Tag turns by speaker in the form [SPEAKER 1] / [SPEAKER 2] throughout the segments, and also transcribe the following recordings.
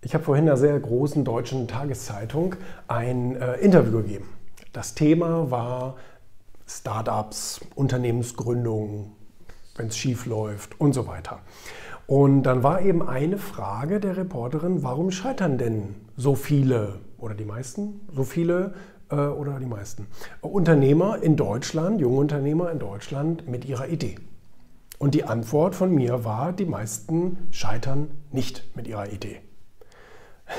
[SPEAKER 1] Ich habe vorhin einer sehr großen deutschen Tageszeitung ein äh, Interview gegeben. Das Thema war Startups, Unternehmensgründung, wenn es schief läuft und so weiter. Und dann war eben eine Frage der Reporterin, warum scheitern denn so viele oder die meisten, so viele äh, oder die meisten Unternehmer in Deutschland, junge Unternehmer in Deutschland mit ihrer Idee? Und die Antwort von mir war, die meisten scheitern nicht mit ihrer Idee.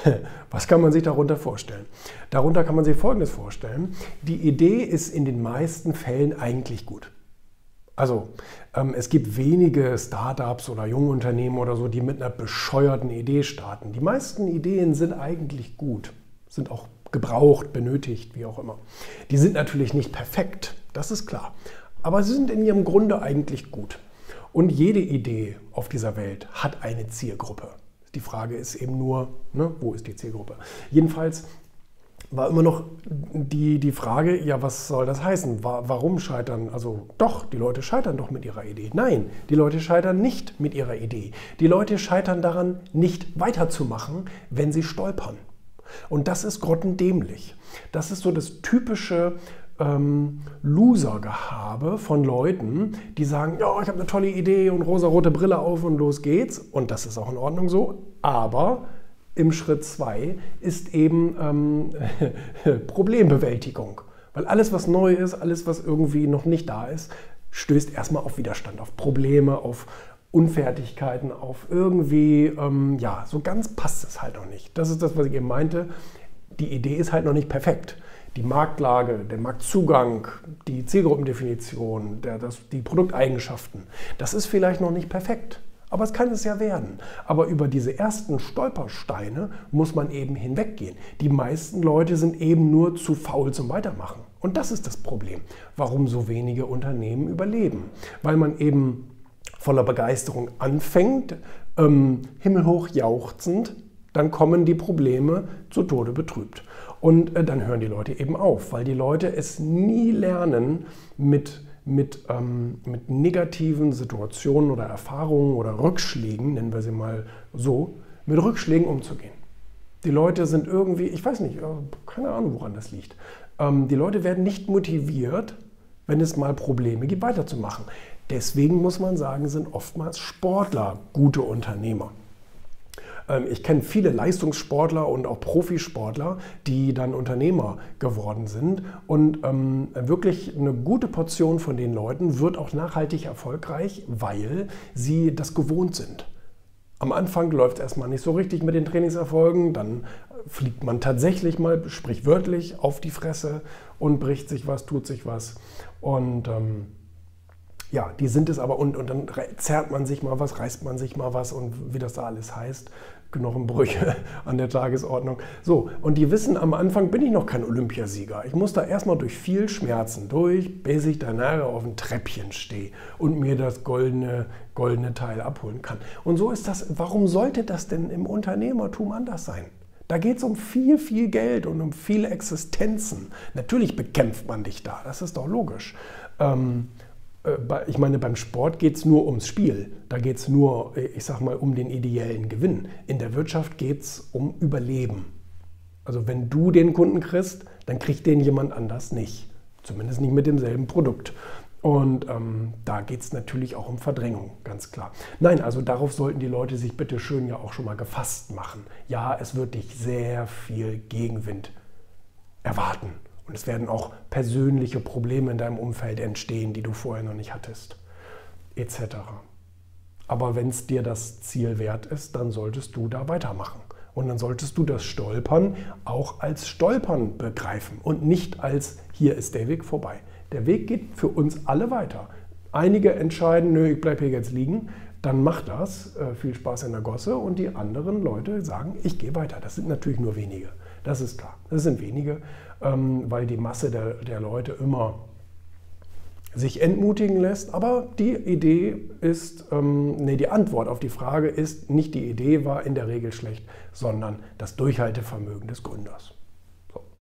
[SPEAKER 1] Was kann man sich darunter vorstellen? Darunter kann man sich Folgendes vorstellen. Die Idee ist in den meisten Fällen eigentlich gut. Also ähm, es gibt wenige Startups oder junge Unternehmen oder so, die mit einer bescheuerten Idee starten. Die meisten Ideen sind eigentlich gut, sind auch gebraucht, benötigt, wie auch immer. Die sind natürlich nicht perfekt, das ist klar. Aber sie sind in ihrem Grunde eigentlich gut. Und jede Idee auf dieser Welt hat eine Zielgruppe. Die Frage ist eben nur, ne, wo ist die Zielgruppe? Jedenfalls war immer noch die, die Frage, ja, was soll das heißen? Warum scheitern? Also doch, die Leute scheitern doch mit ihrer Idee. Nein, die Leute scheitern nicht mit ihrer Idee. Die Leute scheitern daran, nicht weiterzumachen, wenn sie stolpern. Und das ist grottendämlich. Das ist so das typische ähm, Loser-Gehabe von Leuten, die sagen, ja, ich habe eine tolle Idee und rosa-rote Brille auf und los geht's. Und das ist auch in Ordnung so. Aber im Schritt 2 ist eben ähm, Problembewältigung. Weil alles, was neu ist, alles, was irgendwie noch nicht da ist, stößt erstmal auf Widerstand, auf Probleme, auf Unfertigkeiten, auf irgendwie, ähm, ja, so ganz passt es halt noch nicht. Das ist das, was ich eben meinte. Die Idee ist halt noch nicht perfekt die Marktlage, der Marktzugang, die Zielgruppendefinition, der, das, die Produkteigenschaften, das ist vielleicht noch nicht perfekt. Aber es kann es ja werden. Aber über diese ersten Stolpersteine muss man eben hinweggehen. Die meisten Leute sind eben nur zu faul zum Weitermachen. Und das ist das Problem, warum so wenige Unternehmen überleben. Weil man eben voller Begeisterung anfängt, ähm, himmelhoch jauchzend, dann kommen die Probleme zu Tode betrübt. Und äh, dann hören die Leute eben auf, weil die Leute es nie lernen, mit, mit, ähm, mit negativen Situationen oder Erfahrungen oder Rückschlägen, nennen wir sie mal so, mit Rückschlägen umzugehen. Die Leute sind irgendwie, ich weiß nicht, äh, keine Ahnung, woran das liegt. Ähm, die Leute werden nicht motiviert, wenn es mal Probleme gibt, weiterzumachen. Deswegen muss man sagen, sind oftmals Sportler gute Unternehmer. Ähm, ich kenne viele Leistungssportler und auch Profisportler, die dann Unternehmer geworden sind. Und ähm, wirklich eine gute Portion von den Leuten wird auch nachhaltig erfolgreich, weil sie das gewohnt sind. Am Anfang läuft es erstmal nicht so richtig mit den Trainingserfolgen, dann fliegt man tatsächlich mal sprichwörtlich auf die Fresse und bricht sich was, tut sich was. Und ähm, ja, die sind es aber und, und dann zerrt man sich mal was, reißt man sich mal was und wie das da alles heißt. Knochenbrüche an der Tagesordnung. So, und die wissen, am Anfang bin ich noch kein Olympiasieger. Ich muss da erstmal durch viel Schmerzen durch, bis ich danach auf ein Treppchen stehe und mir das goldene, goldene Teil abholen kann. Und so ist das, warum sollte das denn im Unternehmertum anders sein? Da geht es um viel, viel Geld und um viele Existenzen. Natürlich bekämpft man dich da, das ist doch logisch. Ähm, äh, ich meine, beim Sport geht es nur ums Spiel. Da geht es nur, äh, ich sag mal, um den ideellen Gewinn. In der Wirtschaft geht es um Überleben. Also wenn du den Kunden kriegst, dann kriegt den jemand anders nicht. Zumindest nicht mit demselben Produkt. Und ähm, da geht es natürlich auch um Verdrängung, ganz klar. Nein, also darauf sollten die Leute sich bitte schön ja auch schon mal gefasst machen. Ja, es wird dich sehr viel Gegenwind erwarten. Und es werden auch persönliche Probleme in deinem Umfeld entstehen, die du vorher noch nicht hattest, etc. Aber wenn es dir das Ziel wert ist, dann solltest du da weitermachen. Und dann solltest du das Stolpern auch als Stolpern begreifen und nicht als hier ist der Weg vorbei. Der Weg geht für uns alle weiter. Einige entscheiden, nö, ich bleibe hier jetzt liegen, dann mach das, äh, viel Spaß in der Gosse und die anderen Leute sagen, ich gehe weiter. Das sind natürlich nur wenige. Das ist klar. Das sind wenige, ähm, weil die Masse der, der Leute immer sich entmutigen lässt. Aber die Idee ist, ähm, nee, die Antwort auf die Frage ist, nicht die Idee war in der Regel schlecht, sondern das Durchhaltevermögen des Gründers.